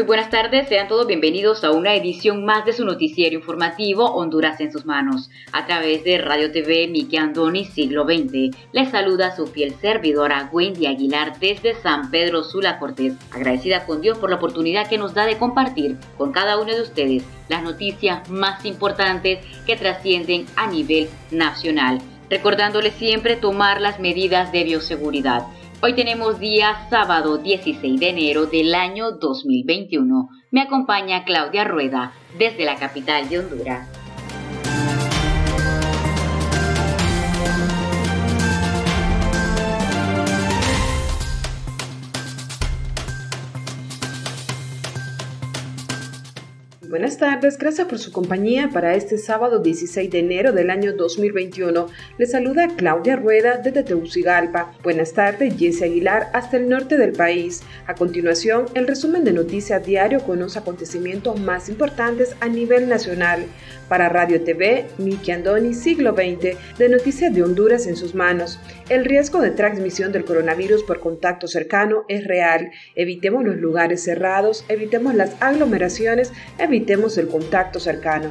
Muy buenas tardes, sean todos bienvenidos a una edición más de su noticiero informativo Honduras en sus manos, a través de Radio TV Miki Andoni Siglo XX. Les saluda su fiel servidora Wendy Aguilar desde San Pedro Sula Cortés, agradecida con Dios por la oportunidad que nos da de compartir con cada uno de ustedes las noticias más importantes que trascienden a nivel nacional, recordándoles siempre tomar las medidas de bioseguridad Hoy tenemos día sábado 16 de enero del año 2021. Me acompaña Claudia Rueda desde la capital de Honduras. Buenas tardes, gracias por su compañía para este sábado 16 de enero del año 2021. Le saluda Claudia Rueda desde Tegucigalpa. Buenas tardes, Jesse Aguilar hasta el norte del país. A continuación, el resumen de noticias diario con los acontecimientos más importantes a nivel nacional. Para Radio TV, Miki Andoni, siglo XX, de Noticias de Honduras en sus manos. El riesgo de transmisión del coronavirus por contacto cercano es real. Evitemos los lugares cerrados, evitemos las aglomeraciones, evitemos el contacto cercano.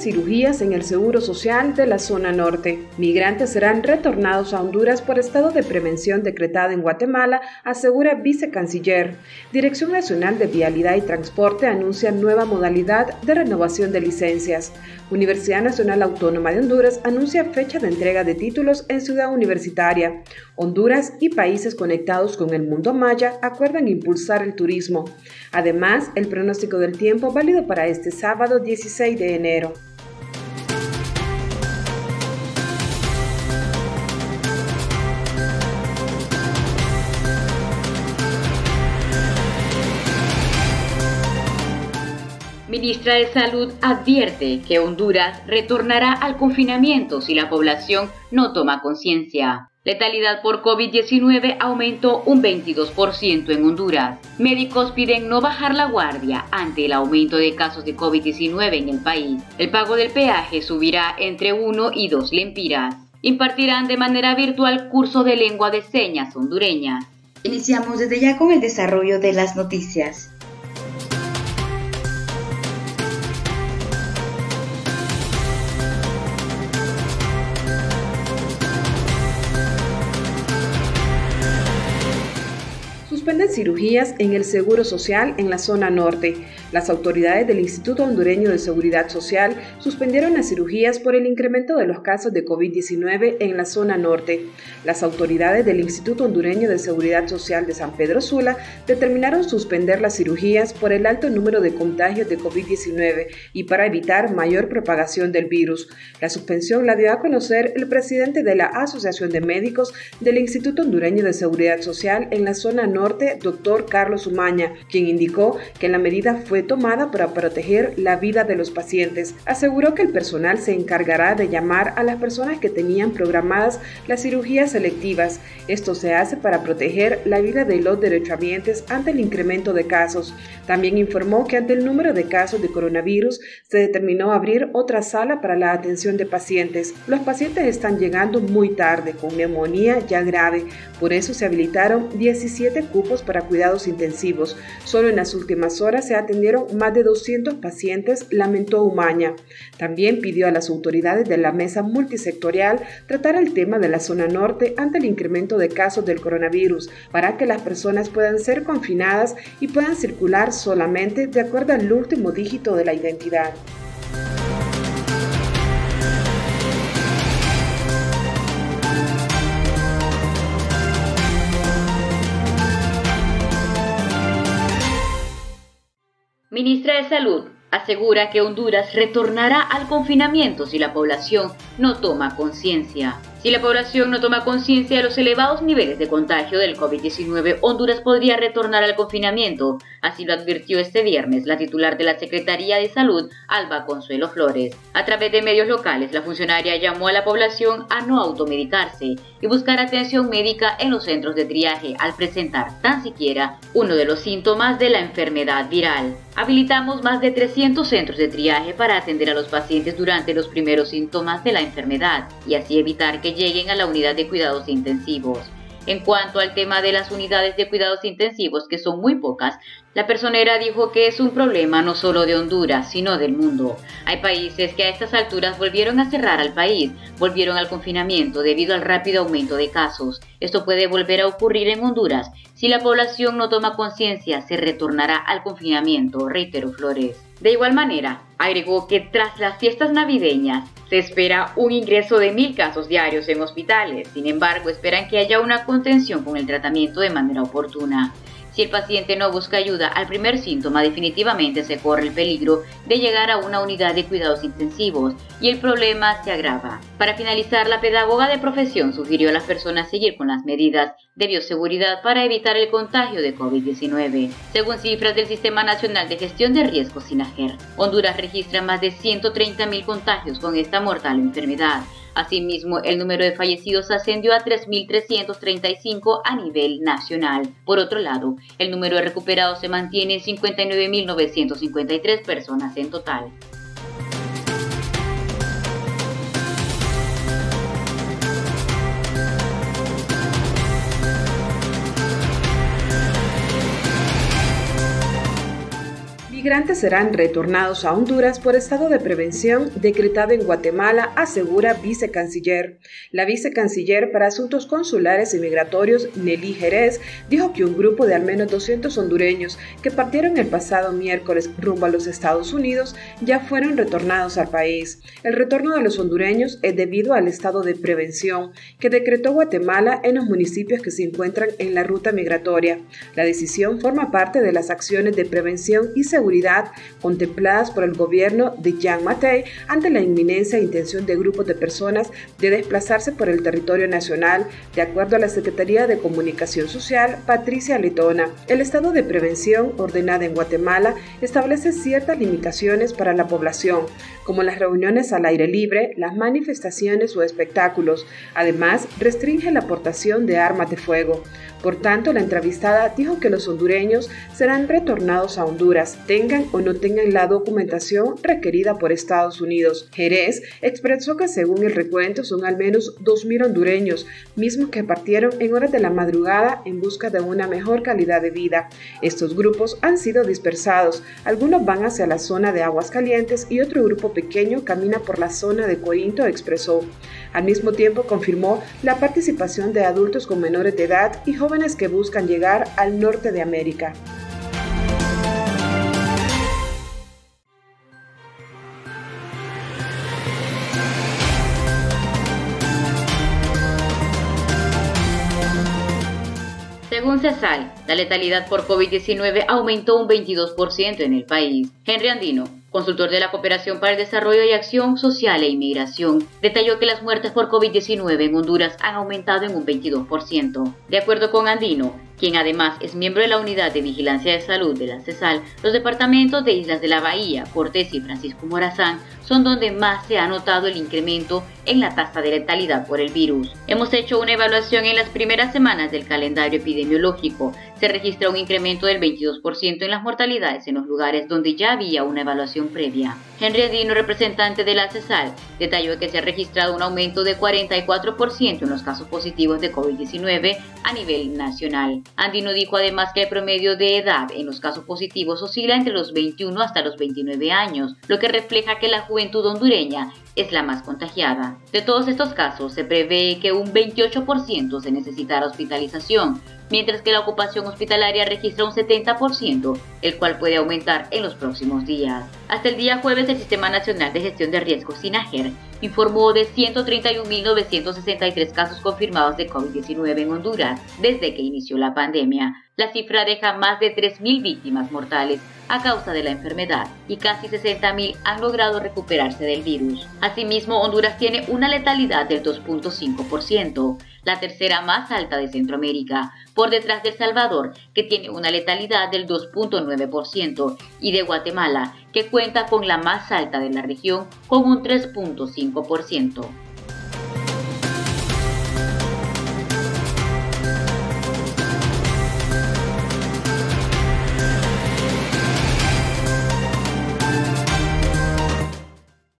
Cirugías en el Seguro Social de la zona norte. Migrantes serán retornados a Honduras por estado de prevención decretado en Guatemala, asegura vicecanciller. Dirección Nacional de Vialidad y Transporte anuncia nueva modalidad de renovación de licencias. Universidad Nacional Autónoma de Honduras anuncia fecha de entrega de títulos en Ciudad Universitaria. Honduras y países conectados con el mundo maya acuerdan impulsar el turismo. Además, el pronóstico del tiempo válido para este sábado 16 de enero. Ministra de Salud advierte que Honduras retornará al confinamiento si la población no toma conciencia. Letalidad por COVID-19 aumentó un 22% en Honduras. Médicos piden no bajar la guardia ante el aumento de casos de COVID-19 en el país. El pago del peaje subirá entre 1 y 2 lempiras. Impartirán de manera virtual curso de lengua de señas hondureñas. Iniciamos desde ya con el desarrollo de las noticias. Cirugías en el Seguro Social en la zona norte. Las autoridades del Instituto Hondureño de Seguridad Social suspendieron las cirugías por el incremento de los casos de COVID-19 en la zona norte. Las autoridades del Instituto Hondureño de Seguridad Social de San Pedro Sula determinaron suspender las cirugías por el alto número de contagios de COVID-19 y para evitar mayor propagación del virus. La suspensión la dio a conocer el presidente de la Asociación de Médicos del Instituto Hondureño de Seguridad Social en la zona norte doctor Carlos Umaña, quien indicó que la medida fue tomada para proteger la vida de los pacientes. Aseguró que el personal se encargará de llamar a las personas que tenían programadas las cirugías selectivas. Esto se hace para proteger la vida de los derechohabientes ante el incremento de casos. También informó que ante el número de casos de coronavirus se determinó abrir otra sala para la atención de pacientes. Los pacientes están llegando muy tarde con neumonía ya grave, por eso se habilitaron 17 cursos cupos cuidados intensivos. Solo en las últimas horas se atendieron más de 200 pacientes, lamentó Umaña. También pidió a las autoridades de la mesa multisectorial tratar el tema de la zona norte ante el incremento de casos del coronavirus para que las personas puedan ser confinadas y puedan circular solamente de acuerdo al último dígito de la identidad. Ministra de Salud asegura que Honduras retornará al confinamiento si la población no toma conciencia. Si la población no toma conciencia de los elevados niveles de contagio del COVID-19, Honduras podría retornar al confinamiento, así lo advirtió este viernes la titular de la Secretaría de Salud, Alba Consuelo Flores. A través de medios locales, la funcionaria llamó a la población a no automedicarse y buscar atención médica en los centros de triaje al presentar tan siquiera uno de los síntomas de la enfermedad viral. Habilitamos más de 300 centros de triaje para atender a los pacientes durante los primeros síntomas de la enfermedad y así evitar que lleguen a la unidad de cuidados intensivos. En cuanto al tema de las unidades de cuidados intensivos, que son muy pocas, la personera dijo que es un problema no solo de Honduras, sino del mundo. Hay países que a estas alturas volvieron a cerrar al país, volvieron al confinamiento debido al rápido aumento de casos. Esto puede volver a ocurrir en Honduras. Si la población no toma conciencia, se retornará al confinamiento, reiteró Flores. De igual manera, agregó que tras las fiestas navideñas se espera un ingreso de mil casos diarios en hospitales. Sin embargo, esperan que haya una contención con el tratamiento de manera oportuna. Si el paciente no busca ayuda al primer síntoma, definitivamente se corre el peligro de llegar a una unidad de cuidados intensivos y el problema se agrava. Para finalizar, la pedagoga de profesión sugirió a las personas seguir con las medidas de bioseguridad para evitar el contagio de COVID-19. Según cifras del Sistema Nacional de Gestión de Riesgos SINAGER, Honduras registra más de 130.000 contagios con esta mortal enfermedad Asimismo, el número de fallecidos ascendió a 3.335 a nivel nacional. Por otro lado, el número de recuperados se mantiene en 59.953 personas en total. Migrantes serán retornados a Honduras por estado de prevención decretado en Guatemala, asegura vicecanciller. La vicecanciller para Asuntos Consulares y Migratorios, Nelly Jerez, dijo que un grupo de al menos 200 hondureños que partieron el pasado miércoles rumbo a los Estados Unidos ya fueron retornados al país. El retorno de los hondureños es debido al estado de prevención que decretó Guatemala en los municipios que se encuentran en la ruta migratoria. La decisión forma parte de las acciones de prevención y seguridad contempladas por el gobierno de Jean Matei ante la inminencia e intención de grupos de personas de desplazarse por el territorio nacional, de acuerdo a la Secretaría de Comunicación Social, Patricia Letona. El estado de prevención ordenada en Guatemala establece ciertas limitaciones para la población, como las reuniones al aire libre, las manifestaciones o espectáculos. Además, restringe la aportación de armas de fuego. Por tanto, la entrevistada dijo que los hondureños serán retornados a Honduras, tengan o no tengan la documentación requerida por Estados Unidos. Jerez expresó que según el recuento son al menos 2.000 hondureños, mismos que partieron en horas de la madrugada en busca de una mejor calidad de vida. Estos grupos han sido dispersados, algunos van hacia la zona de Aguas Calientes y otro grupo pequeño camina por la zona de Corinto, expresó. Al mismo tiempo confirmó la participación de adultos con menores de edad y jóvenes que buscan llegar al norte de América. Según CESAL, la letalidad por COVID-19 aumentó un 22% en el país. Henry Andino, consultor de la Cooperación para el Desarrollo y Acción Social e Inmigración, detalló que las muertes por COVID-19 en Honduras han aumentado en un 22%. De acuerdo con Andino, quien además es miembro de la Unidad de Vigilancia de Salud de la CESAL, los departamentos de Islas de la Bahía, Cortés y Francisco Morazán son donde más se ha notado el incremento en la tasa de letalidad por el virus. Hemos hecho una evaluación en las primeras semanas del calendario epidemiológico. se registra un incremento del 22% en las mortalidades en los lugares donde ya había una evaluación previa. Henry Adino, representante de la CESAL, detalló que se ha registrado un aumento de 44% en los casos positivos de COVID-19 a nivel nacional. Andino dijo además que el promedio de edad en los casos positivos oscila entre los 21 hasta los 29 años, lo que refleja que la juventud hondureña es la más contagiada. De todos estos casos, se prevé que un 28% se necesitará hospitalización, mientras que la ocupación hospitalaria registra un 70%, el cual puede aumentar en los próximos días. Hasta el día jueves, el Sistema Nacional de Gestión de Riesgos, SINAGER, informó de 131.963 casos confirmados de COVID-19 en Honduras desde que inició la pandemia. La cifra deja más de 3.000 víctimas mortales a causa de la enfermedad y casi 60.000 han logrado recuperarse del virus. Asimismo, Honduras tiene una letalidad del 2.5%, la tercera más alta de Centroamérica, por detrás de El Salvador, que tiene una letalidad del 2.9%, y de Guatemala, que cuenta con la más alta de la región, con un 3.5%.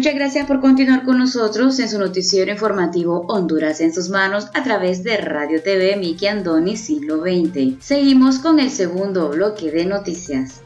Muchas gracias por continuar con nosotros en su noticiero informativo Honduras en sus manos a través de Radio TV Miki Andoni Siglo XX. Seguimos con el segundo bloque de noticias.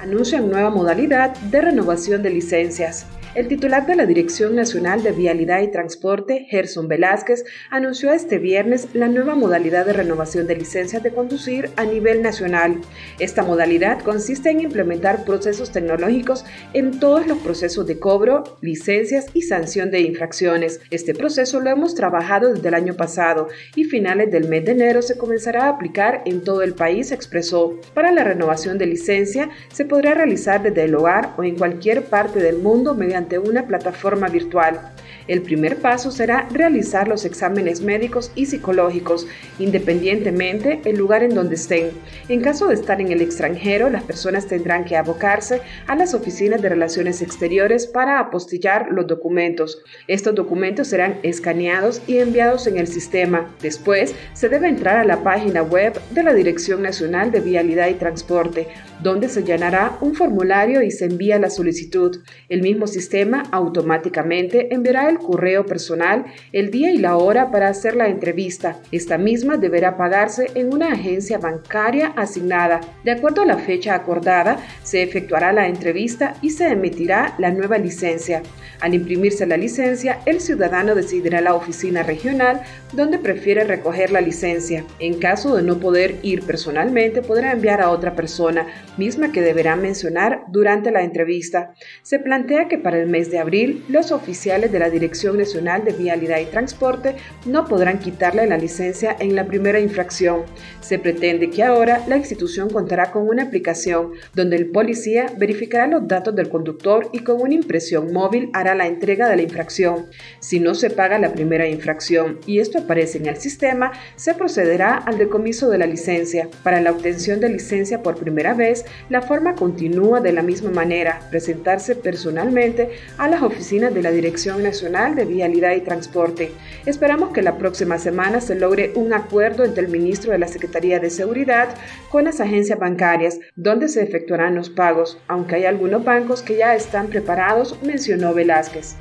Anuncian nueva modalidad de renovación de licencias. El titular de la Dirección Nacional de Vialidad y Transporte, Gerson Velázquez, anunció este viernes la nueva modalidad de renovación de licencias de conducir a nivel nacional. Esta modalidad consiste en implementar procesos tecnológicos en todos los procesos de cobro, licencias y sanción de infracciones. Este proceso lo hemos trabajado desde el año pasado y finales del mes de enero se comenzará a aplicar en todo el país, expresó. Para la renovación de licencia se podrá realizar desde el hogar o en cualquier parte del mundo mediante una plataforma virtual. El primer paso será realizar los exámenes médicos y psicológicos, independientemente el lugar en donde estén. En caso de estar en el extranjero, las personas tendrán que abocarse a las oficinas de relaciones exteriores para apostillar los documentos. Estos documentos serán escaneados y enviados en el sistema. Después, se debe entrar a la página web de la Dirección Nacional de Vialidad y Transporte, donde se llenará un formulario y se envía la solicitud. El mismo sistema automáticamente enviará el correo personal, el día y la hora para hacer la entrevista. Esta misma deberá pagarse en una agencia bancaria asignada. De acuerdo a la fecha acordada, se efectuará la entrevista y se emitirá la nueva licencia. Al imprimirse la licencia, el ciudadano decidirá la oficina regional donde prefiere recoger la licencia. En caso de no poder ir personalmente, podrá enviar a otra persona, misma que deberá mencionar durante la entrevista. Se plantea que para el mes de abril, los oficiales de la Dirección Nacional de Vialidad y Transporte no podrán quitarle la licencia en la primera infracción. Se pretende que ahora la institución contará con una aplicación donde el policía verificará los datos del conductor y con una impresión móvil hará la entrega de la infracción. Si no se paga la primera infracción y esto aparece en el sistema, se procederá al decomiso de la licencia. Para la obtención de licencia por primera vez, la forma continúa de la misma manera, presentarse personalmente a las oficinas de la Dirección De Vialidad y Transporte. Esperamos que la próxima semana se logre un acuerdo entre el ministro de la Secretaría de Seguridad con las agencias bancarias, donde se efectuarán los pagos, aunque hay algunos bancos que ya están preparados, mencionó Velázquez.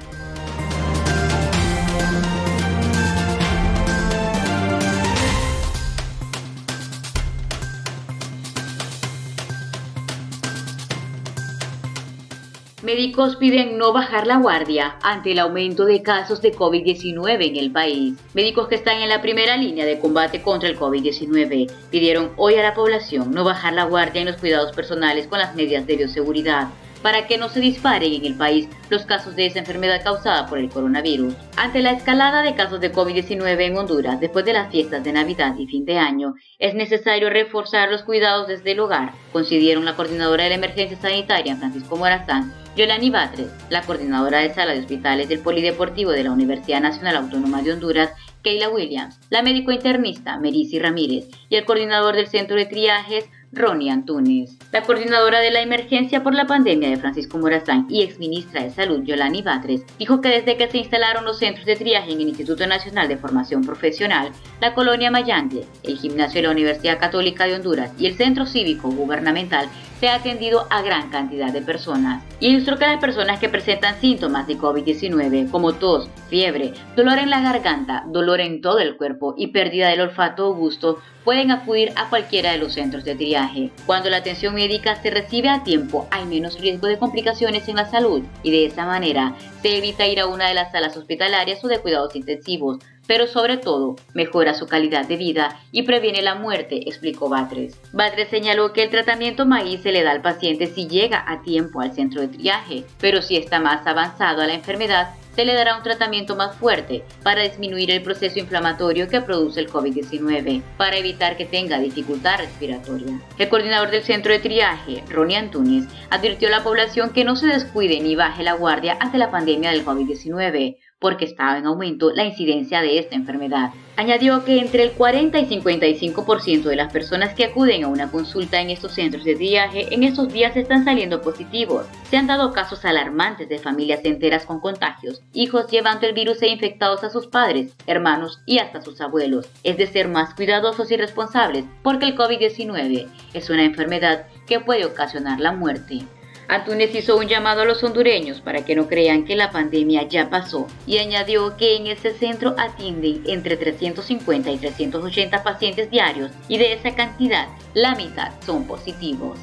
Médicos piden no bajar la guardia ante el aumento de casos de COVID-19 en el país. Médicos que están en la primera línea de combate contra el COVID-19 pidieron hoy a la población no bajar la guardia en los cuidados personales con las medidas de bioseguridad para que no se disparen en el país los casos de esa enfermedad causada por el coronavirus. Ante la escalada de casos de COVID-19 en Honduras después de las fiestas de Navidad y fin de año, es necesario reforzar los cuidados desde el hogar, consideraron la coordinadora de la emergencia sanitaria Francisco Morazán Yolani Batres, la coordinadora de sala de hospitales del Polideportivo de la Universidad Nacional Autónoma de Honduras, Keila Williams, la médico internista Merisi Ramírez y el coordinador del Centro de Triajes, Ronnie Antunes. La coordinadora de la emergencia por la pandemia de Francisco Morazán y exministra de Salud Yolani Batres dijo que desde que se instalaron los centros de triaje en el Instituto Nacional de Formación Profesional, la colonia Mayangle, el gimnasio de la Universidad Católica de Honduras y el centro cívico gubernamental se ha atendido a gran cantidad de personas. Ilustró que las personas que presentan síntomas de COVID-19 como tos, fiebre, dolor en la garganta, dolor en todo el cuerpo y pérdida del olfato o gusto pueden acudir a cualquiera de los centros de triaje. Cuando la atención médica se recibe a tiempo, hay menos riesgo de complicaciones en la salud y de esa manera se evita ir a una de las salas hospitalarias o de cuidados intensivos, pero sobre todo mejora su calidad de vida y previene la muerte, explicó Batres. Batres señaló que el tratamiento maíz se le da al paciente si llega a tiempo al centro de triaje, pero si está más avanzado a la enfermedad, se le dará un tratamiento más fuerte para disminuir el proceso inflamatorio que produce el COVID-19, para evitar que tenga dificultad respiratoria. El coordinador del centro de triaje, Ronnie Antunes, advirtió a la población que no se descuide ni baje la guardia ante la pandemia del COVID-19, porque estaba en aumento la incidencia de esta enfermedad. Añadió que entre el 40 y 55% de las personas que acuden a una consulta en estos centros de viaje en estos días están saliendo positivos. Se han dado casos alarmantes de familias enteras con contagios, hijos llevando el virus e infectados a sus padres, hermanos y hasta sus abuelos. Es de ser más cuidadosos y responsables porque el COVID-19 es una enfermedad que puede ocasionar la muerte. Antunes hizo un llamado a los hondureños para que no crean que la pandemia ya pasó y añadió que en ese centro atienden entre 350 y 380 pacientes diarios y de esa cantidad la mitad son positivos.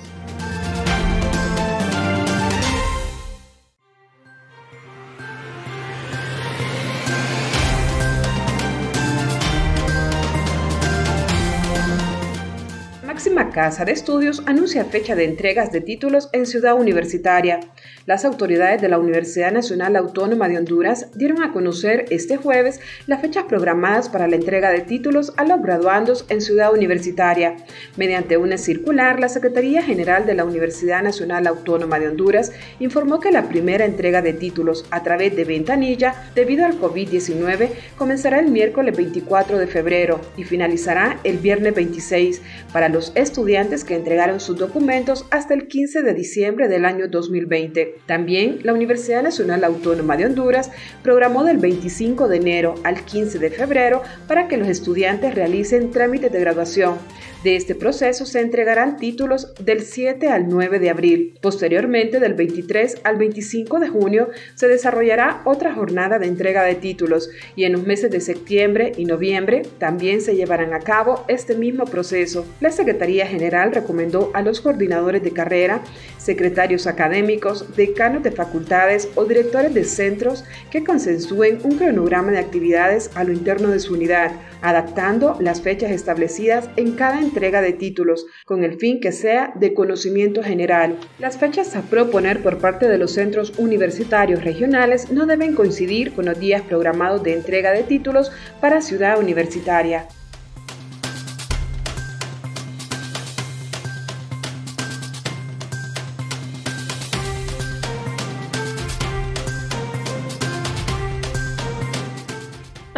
Casa de estudios anuncia fecha de entregas de títulos en Ciudad Universitaria. Las autoridades de la Universidad Nacional Autónoma de Honduras dieron a conocer este jueves las fechas programadas para la entrega de títulos a los graduandos en Ciudad Universitaria. Mediante una circular, la Secretaría General de la Universidad Nacional Autónoma de Honduras informó que la primera entrega de títulos a través de ventanilla debido al COVID-19 comenzará el miércoles 24 de febrero y finalizará el viernes 26 para los estudiantes que entregaron sus documentos hasta el 15 de diciembre del año 2020. También la Universidad Nacional Autónoma de Honduras programó del 25 de enero al 15 de febrero para que los estudiantes realicen trámites de graduación. De este proceso se entregarán títulos del 7 al 9 de abril. Posteriormente, del 23 al 25 de junio, se desarrollará otra jornada de entrega de títulos y en los meses de septiembre y noviembre también se llevarán a cabo este mismo proceso. La Secretaría General recomendó a los coordinadores de carrera, secretarios académicos, decanos de facultades o directores de centros que consensúen un cronograma de actividades a lo interno de su unidad, adaptando las fechas establecidas en cada entrega de títulos, con el fin que sea de conocimiento general. Las fechas a proponer por parte de los centros universitarios regionales no deben coincidir con los días programados de entrega de títulos para Ciudad Universitaria.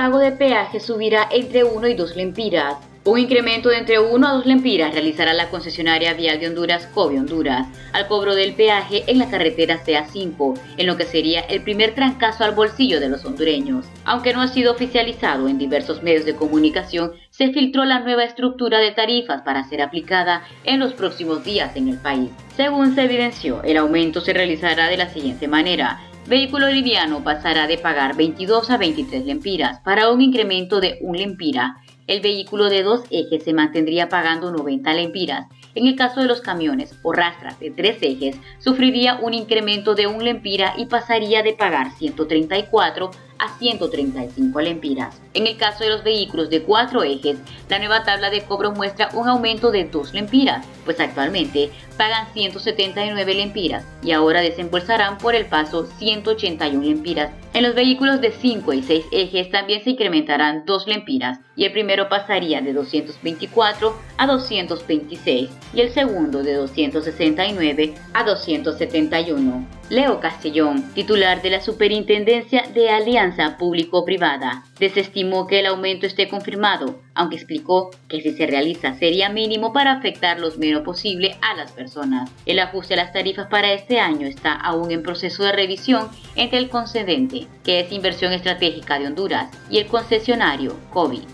Pago de peaje subirá entre 1 y 2 lempiras. Un incremento de entre 1 a 2 lempiras realizará la concesionaria vial de Honduras, Cobe Honduras, al cobro del peaje en la carretera CA5, en lo que sería el primer trancazo al bolsillo de los hondureños. Aunque no ha sido oficializado en diversos medios de comunicación, se filtró la nueva estructura de tarifas para ser aplicada en los próximos días en el país. Según se evidenció, el aumento se realizará de la siguiente manera. Vehículo liviano pasará de pagar 22 a 23 lempiras para un incremento de 1 lempira. El vehículo de dos ejes se mantendría pagando 90 lempiras. En el caso de los camiones o rastras de tres ejes, sufriría un incremento de un lempira y pasaría de pagar 134 a 135 lempiras. En el caso de los vehículos de cuatro ejes, la nueva tabla de cobro muestra un aumento de 2 lempiras, pues actualmente pagan 179 lempiras y ahora desembolsarán por el paso 181 lempiras. En los vehículos de 5 y 6 ejes también se incrementarán 2 lempiras y el primero pasaría de 224 a 226 y el segundo de 269 a 271. Leo Castellón, titular de la Superintendencia de Alianza Público-Privada, desestimó que el aumento esté confirmado, aunque explicó que si se realiza sería mínimo para afectar lo menos posible a las personas. El ajuste a las tarifas para este año está aún en proceso de revisión entre el concedente, que es Inversión Estratégica de Honduras, y el concesionario COVID.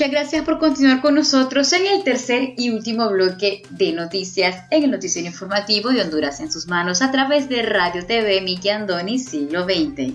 Muchas gracias por continuar con nosotros en el tercer y último bloque de noticias en el noticiero informativo de Honduras en sus manos a través de Radio TV Miki Andoni Siglo XX.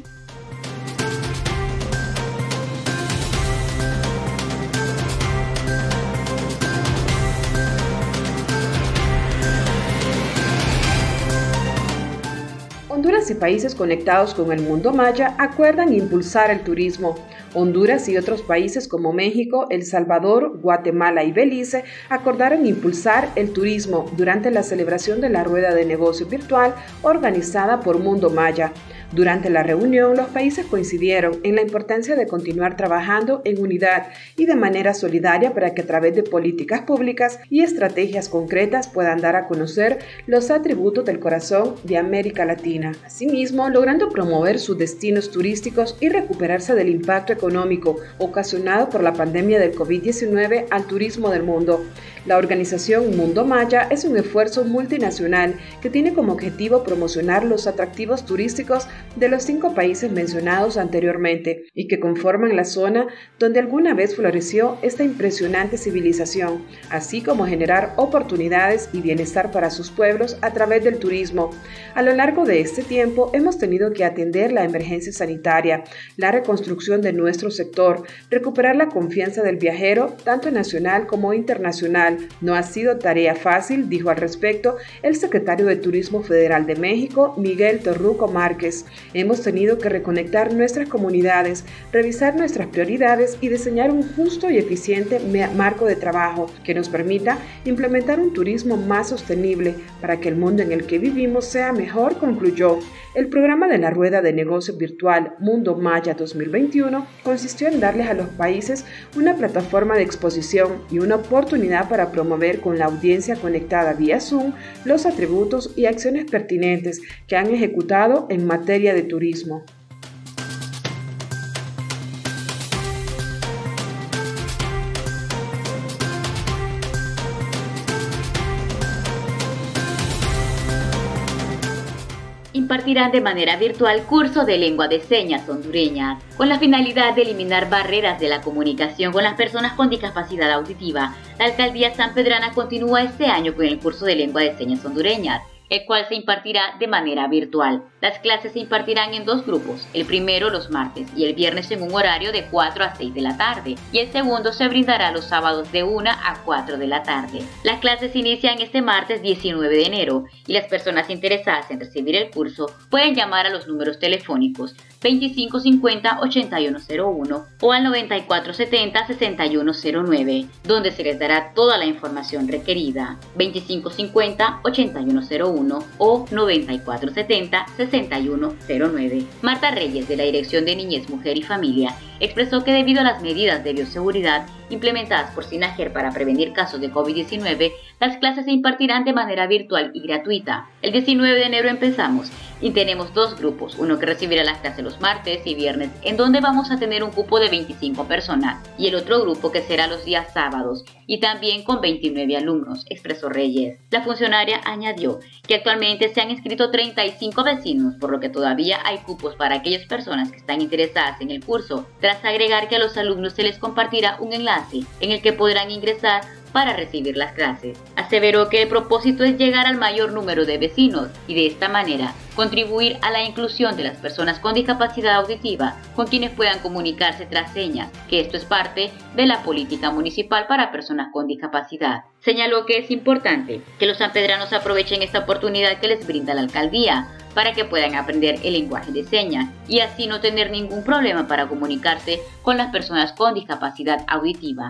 Honduras y países conectados con el mundo maya acuerdan impulsar el turismo. Honduras y otros países como México, El Salvador, Guatemala y Belice acordaron impulsar el turismo durante la celebración de la rueda de negocio virtual organizada por Mundo Maya. Durante la reunión, los países coincidieron en la importancia de continuar trabajando en unidad y de manera solidaria para que a través de políticas públicas y estrategias concretas puedan dar a conocer los atributos del corazón de América Latina. Asimismo, logrando promover sus destinos turísticos y recuperarse del impacto económico ocasionado por la pandemia del COVID-19 al turismo del mundo. La organización Mundo Maya es un esfuerzo multinacional que tiene como objetivo promocionar los atractivos turísticos de los cinco países mencionados anteriormente y que conforman la zona donde alguna vez floreció esta impresionante civilización, así como generar oportunidades y bienestar para sus pueblos a través del turismo. A lo largo de este tiempo hemos tenido que atender la emergencia sanitaria, la reconstrucción de nuestro sector, recuperar la confianza del viajero, tanto nacional como internacional, no ha sido tarea fácil, dijo al respecto el secretario de Turismo Federal de México, Miguel Torruco Márquez. Hemos tenido que reconectar nuestras comunidades, revisar nuestras prioridades y diseñar un justo y eficiente marco de trabajo que nos permita implementar un turismo más sostenible para que el mundo en el que vivimos sea mejor, concluyó. El programa de la Rueda de Negocio Virtual Mundo Maya 2021 consistió en darles a los países una plataforma de exposición y una oportunidad para promover con la audiencia conectada vía Zoom los atributos y acciones pertinentes que han ejecutado en materia de turismo. Impartirán de manera virtual curso de lengua de señas hondureñas, con la finalidad de eliminar barreras de la comunicación con las personas con discapacidad auditiva. La alcaldía San Pedrana continúa este año con el curso de lengua de señas hondureñas el cual se impartirá de manera virtual. Las clases se impartirán en dos grupos, el primero los martes y el viernes en un horario de 4 a 6 de la tarde, y el segundo se brindará los sábados de 1 a 4 de la tarde. Las clases inician este martes 19 de enero y las personas interesadas en recibir el curso pueden llamar a los números telefónicos 2550-8101 o al 9470-6109, donde se les dará toda la información requerida. 2550-8101 o 9470-6109. Marta Reyes, de la Dirección de Niñez, Mujer y Familia, expresó que debido a las medidas de bioseguridad implementadas por Sinajer para prevenir casos de COVID-19, las clases se impartirán de manera virtual y gratuita. El 19 de enero empezamos y tenemos dos grupos, uno que recibirá las clases los martes y viernes, en donde vamos a tener un cupo de 25 personas, y el otro grupo que será los días sábados, y también con 29 alumnos, expresó Reyes. La funcionaria añadió que actualmente se han inscrito 35 vecinos, por lo que todavía hay cupos para aquellas personas que están interesadas en el curso, tras agregar que a los alumnos se les compartirá un enlace en el que podrán ingresar para recibir las clases. Aseveró que el propósito es llegar al mayor número de vecinos y de esta manera contribuir a la inclusión de las personas con discapacidad auditiva con quienes puedan comunicarse tras señas, que esto es parte de la política municipal para personas con discapacidad. Señaló que es importante que los sanpedranos aprovechen esta oportunidad que les brinda la alcaldía para que puedan aprender el lenguaje de señas y así no tener ningún problema para comunicarse con las personas con discapacidad auditiva.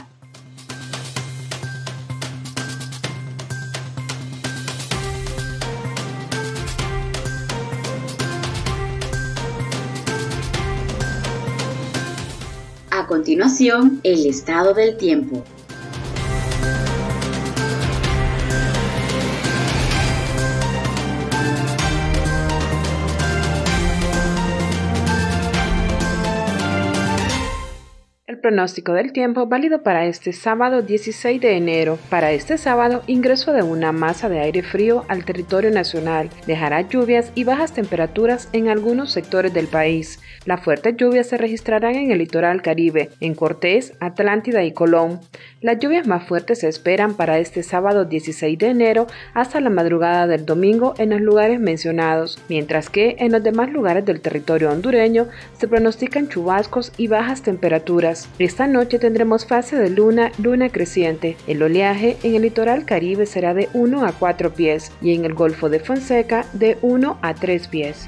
Continuación, el estado del tiempo. pronóstico del tiempo válido para este sábado 16 de enero. Para este sábado, ingreso de una masa de aire frío al territorio nacional dejará lluvias y bajas temperaturas en algunos sectores del país. Las fuertes lluvias se registrarán en el litoral caribe, en Cortés, Atlántida y Colón. Las lluvias más fuertes se esperan para este sábado 16 de enero hasta la madrugada del domingo en los lugares mencionados, mientras que en los demás lugares del territorio hondureño se pronostican chubascos y bajas temperaturas. Esta noche tendremos fase de luna, luna creciente. El oleaje en el litoral caribe será de 1 a 4 pies y en el Golfo de Fonseca de 1 a 3 pies.